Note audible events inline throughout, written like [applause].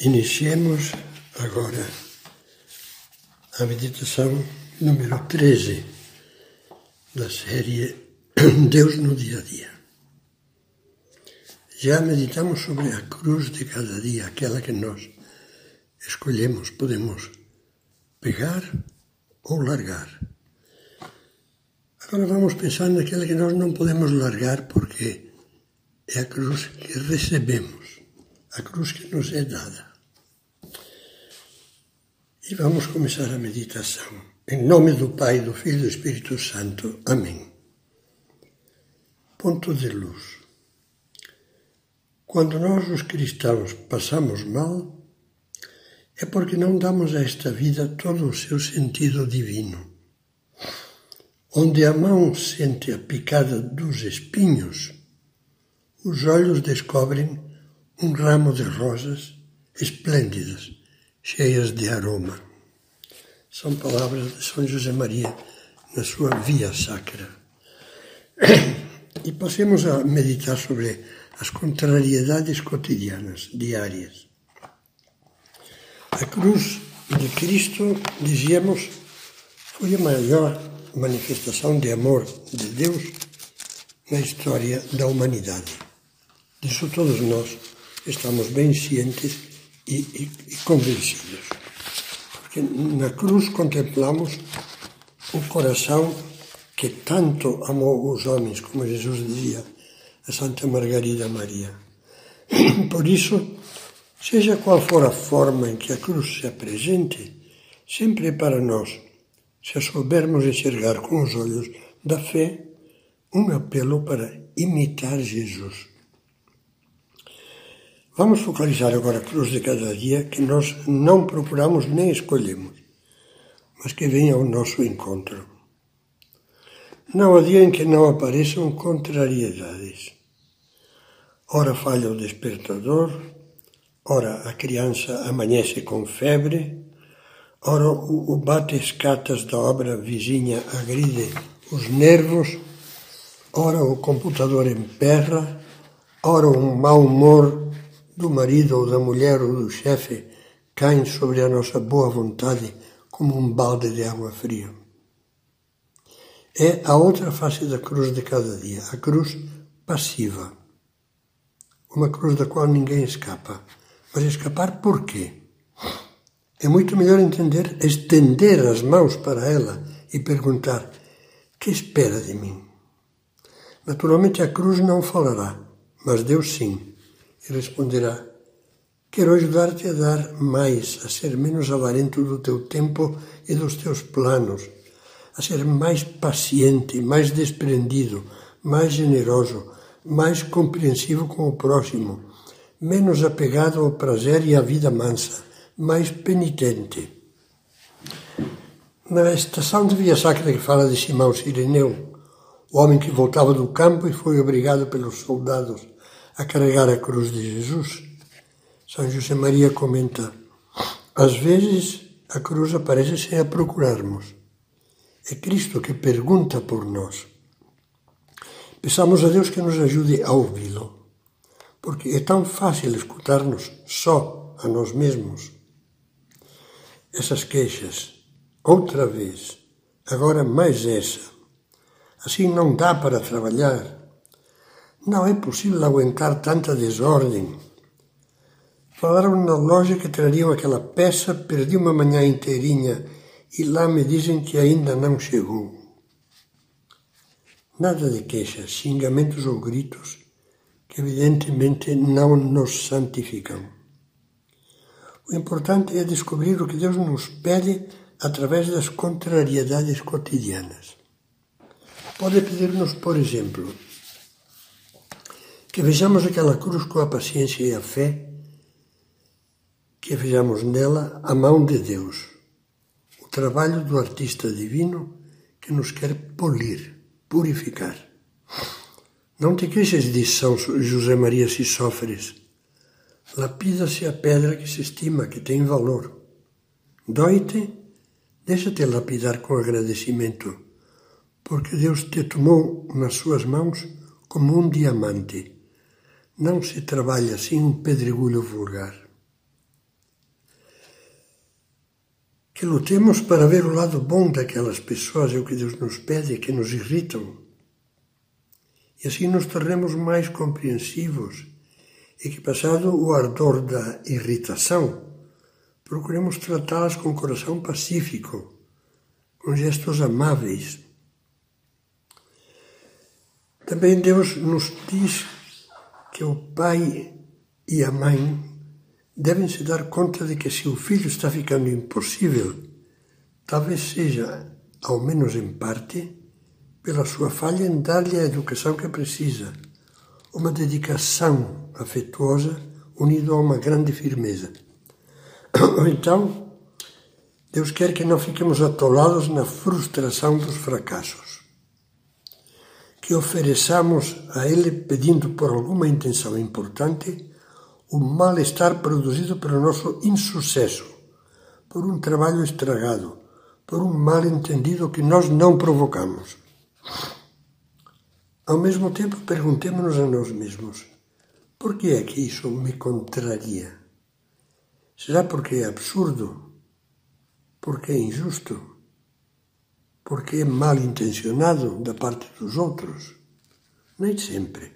Iniciemos agora a meditação número 13 da série Deus no Dia a Dia. Já meditamos sobre a cruz de cada dia, aquela que nós escolhemos, podemos pegar ou largar. Agora vamos pensar naquela que nós não podemos largar porque é a cruz que recebemos a cruz que nos é dada. E vamos começar a meditação. Em nome do Pai, do Filho e do Espírito Santo. Amém. Ponto de luz. Quando nós, os cristãos, passamos mal, é porque não damos a esta vida todo o seu sentido divino. Onde a mão sente a picada dos espinhos, os olhos descobrem um ramo de rosas esplêndidas, cheias de aroma. São palavras de São José Maria na sua Via Sacra. E passemos a meditar sobre as contrariedades cotidianas, diárias. A cruz de Cristo, dizíamos, foi a maior manifestação de amor de Deus na história da humanidade. Disso todos nós estamos bem cientes e, e, e convencidos. Porque na cruz contemplamos o coração que tanto amou os homens, como Jesus dizia a Santa Margarida Maria. [clears throat] Por isso, seja qual for a forma em que a cruz se apresente, sempre para nós, se soubermos enxergar com os olhos da fé, um apelo para imitar Jesus. Vamos focalizar agora a cruz de cada dia que nós não procuramos nem escolhemos, mas que vem ao nosso encontro. Não há dia em que não apareçam contrariedades. Ora falha o despertador, ora a criança amanhece com febre, ora o bate-escatas da obra vizinha agride os nervos, ora o computador emperra, ora um mau humor do marido ou da mulher ou do chefe caem sobre a nossa boa vontade como um balde de água fria. É a outra face da cruz de cada dia, a cruz passiva. Uma cruz da qual ninguém escapa. Mas escapar por quê? É muito melhor entender, estender as mãos para ela e perguntar: que espera de mim? Naturalmente a cruz não falará, mas Deus sim e responderá: Quero ajudar-te a dar mais, a ser menos avarento do teu tempo e dos teus planos, a ser mais paciente, mais desprendido, mais generoso, mais compreensivo com o próximo, menos apegado ao prazer e à vida mansa, mais penitente. Na estação de Via Sacra que fala de Simão Sireneu, o homem que voltava do campo e foi obrigado pelos soldados a carregar a cruz de Jesus, São José Maria comenta: às vezes a cruz aparece sem a procurarmos. É Cristo que pergunta por nós. Peçamos a Deus que nos ajude a ouvi-lo, porque é tão fácil escutar-nos só a nós mesmos. Essas queixas, outra vez, agora mais essa. Assim não dá para trabalhar não é possível aguentar tanta desordem. Falaram na loja que trariam aquela peça, perdi uma manhã inteirinha e lá me dizem que ainda não chegou. Nada de queixas, xingamentos ou gritos que evidentemente não nos santificam. O importante é descobrir o que Deus nos pede através das contrariedades cotidianas. Pode pedir-nos, por exemplo, que vejamos aquela cruz com a paciência e a fé, que vejamos nela a mão de Deus, o trabalho do artista divino que nos quer polir, purificar. Não te queixes de São José Maria se sofres. Lapida-se a pedra que se estima, que tem valor. Dói-te, deixa-te lapidar com agradecimento, porque Deus te tomou nas suas mãos como um diamante não se trabalha assim um pedregulho vulgar. que lutemos para ver o lado bom daquelas pessoas, é o que Deus nos pede, que nos irritam. E assim nos tornemos mais compreensivos e que, passado o ardor da irritação, procuremos tratá-las com coração pacífico, com gestos amáveis. Também Deus nos diz que o pai e a mãe devem se dar conta de que se o filho está ficando impossível, talvez seja, ao menos em parte, pela sua falha em dar-lhe a educação que precisa, uma dedicação afetuosa unida a uma grande firmeza. [coughs] Ou então, Deus quer que não fiquemos atolados na frustração dos fracassos. Que ofereçamos a Ele pedindo por alguma intenção importante o mal-estar produzido pelo nosso insucesso, por um trabalho estragado, por um mal-entendido que nós não provocamos. Ao mesmo tempo, perguntemos-nos a nós mesmos: por que é que isso me contraria? Será porque é absurdo? Porque é injusto? Porque é mal intencionado da parte dos outros? Nem sempre.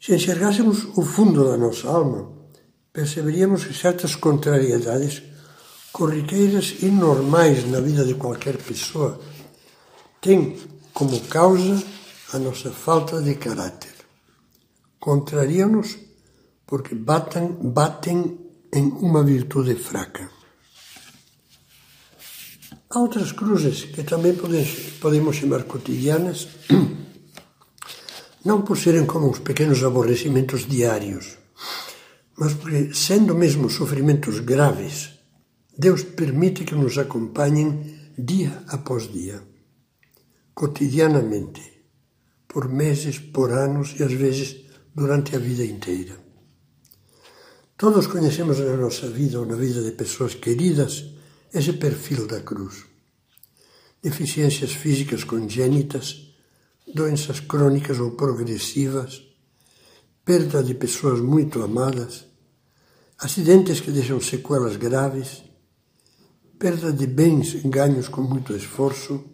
Se enxergássemos o fundo da nossa alma, perceberíamos que certas contrariedades, corriqueiras e normais na vida de qualquer pessoa, têm como causa a nossa falta de caráter. Contrariam-nos porque batem, batem em uma virtude fraca. Há outras cruzes que também podemos chamar cotidianas não por serem como uns pequenos aborrecimentos diários, mas porque, sendo mesmo sofrimentos graves, Deus permite que nos acompanhem dia após dia, cotidianamente, por meses, por anos e às vezes durante a vida inteira. Todos conhecemos na nossa vida ou na vida de pessoas queridas esse perfil da cruz. Deficiências físicas congênitas, doenças crônicas ou progressivas, perda de pessoas muito amadas, acidentes que deixam sequelas graves, perda de bens ganhos com muito esforço.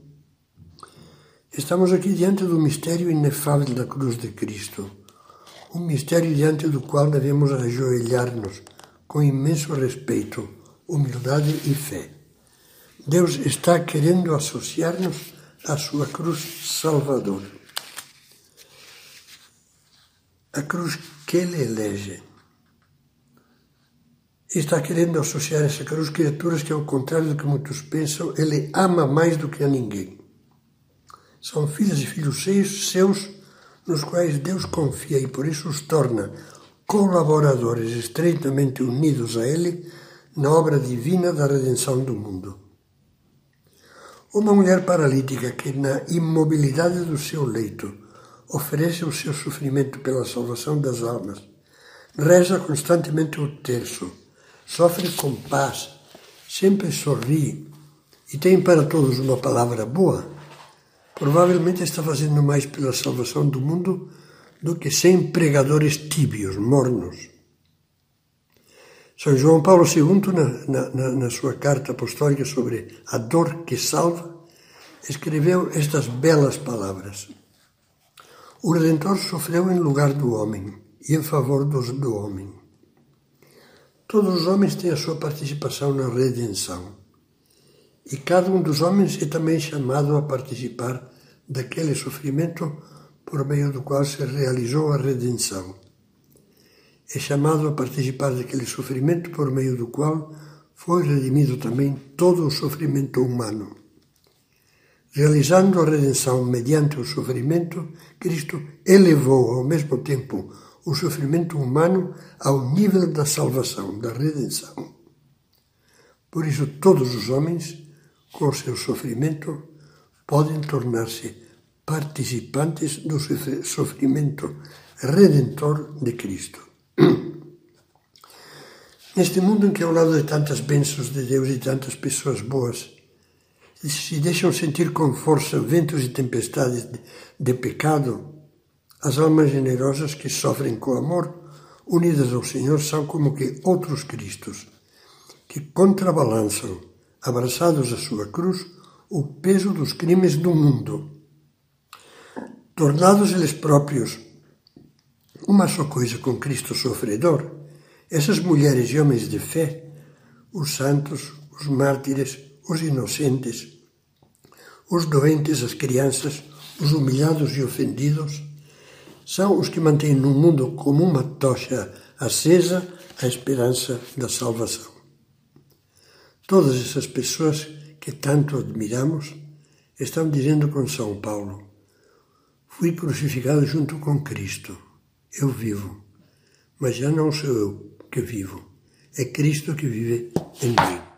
Estamos aqui diante do mistério inefável da cruz de Cristo, um mistério diante do qual devemos ajoelhar-nos com imenso respeito, humildade e fé. Deus está querendo associar-nos à sua cruz salvadora. A cruz que ele elege. Está querendo associar essa cruz criaturas que, ao contrário do que muitos pensam, ele ama mais do que a ninguém. São filhas e filhos seus nos quais Deus confia e por isso os torna colaboradores estreitamente unidos a Ele na obra divina da redenção do mundo. Uma mulher paralítica que, na imobilidade do seu leito, oferece o seu sofrimento pela salvação das almas, reza constantemente o terço, sofre com paz, sempre sorri e tem para todos uma palavra boa, provavelmente está fazendo mais pela salvação do mundo do que cem pregadores tíbios, mornos. São João Paulo II, na, na, na sua carta apostólica sobre a dor que salva, escreveu estas belas palavras. O Redentor sofreu em lugar do homem e em favor dos, do homem. Todos os homens têm a sua participação na redenção. E cada um dos homens é também chamado a participar daquele sofrimento por meio do qual se realizou a redenção é chamado a participar daquele sofrimento por meio do qual foi redimido também todo o sofrimento humano. Realizando a redenção mediante o sofrimento, Cristo elevou ao mesmo tempo o sofrimento humano ao nível da salvação, da redenção. Por isso, todos os homens, com seu sofrimento, podem tornar-se participantes do sofrimento redentor de Cristo. [clears throat] Neste mundo em que, ao lado de tantas bênçãos de Deus e tantas pessoas boas, se deixam sentir com força ventos e tempestades de, de pecado, as almas generosas que sofrem com amor, unidas ao Senhor, são como que outros Cristos, que contrabalançam, abraçados à sua cruz, o peso dos crimes do mundo. Tornados eles próprios uma só coisa com Cristo sofredor, essas mulheres e homens de fé, os santos, os mártires, os inocentes, os doentes, as crianças, os humilhados e ofendidos, são os que mantêm no mundo como uma tocha acesa a esperança da salvação. Todas essas pessoas que tanto admiramos estão dizendo com São Paulo: Fui crucificado junto com Cristo. Eu vivo, mas já não sou eu que vivo, é Cristo que vive em mim.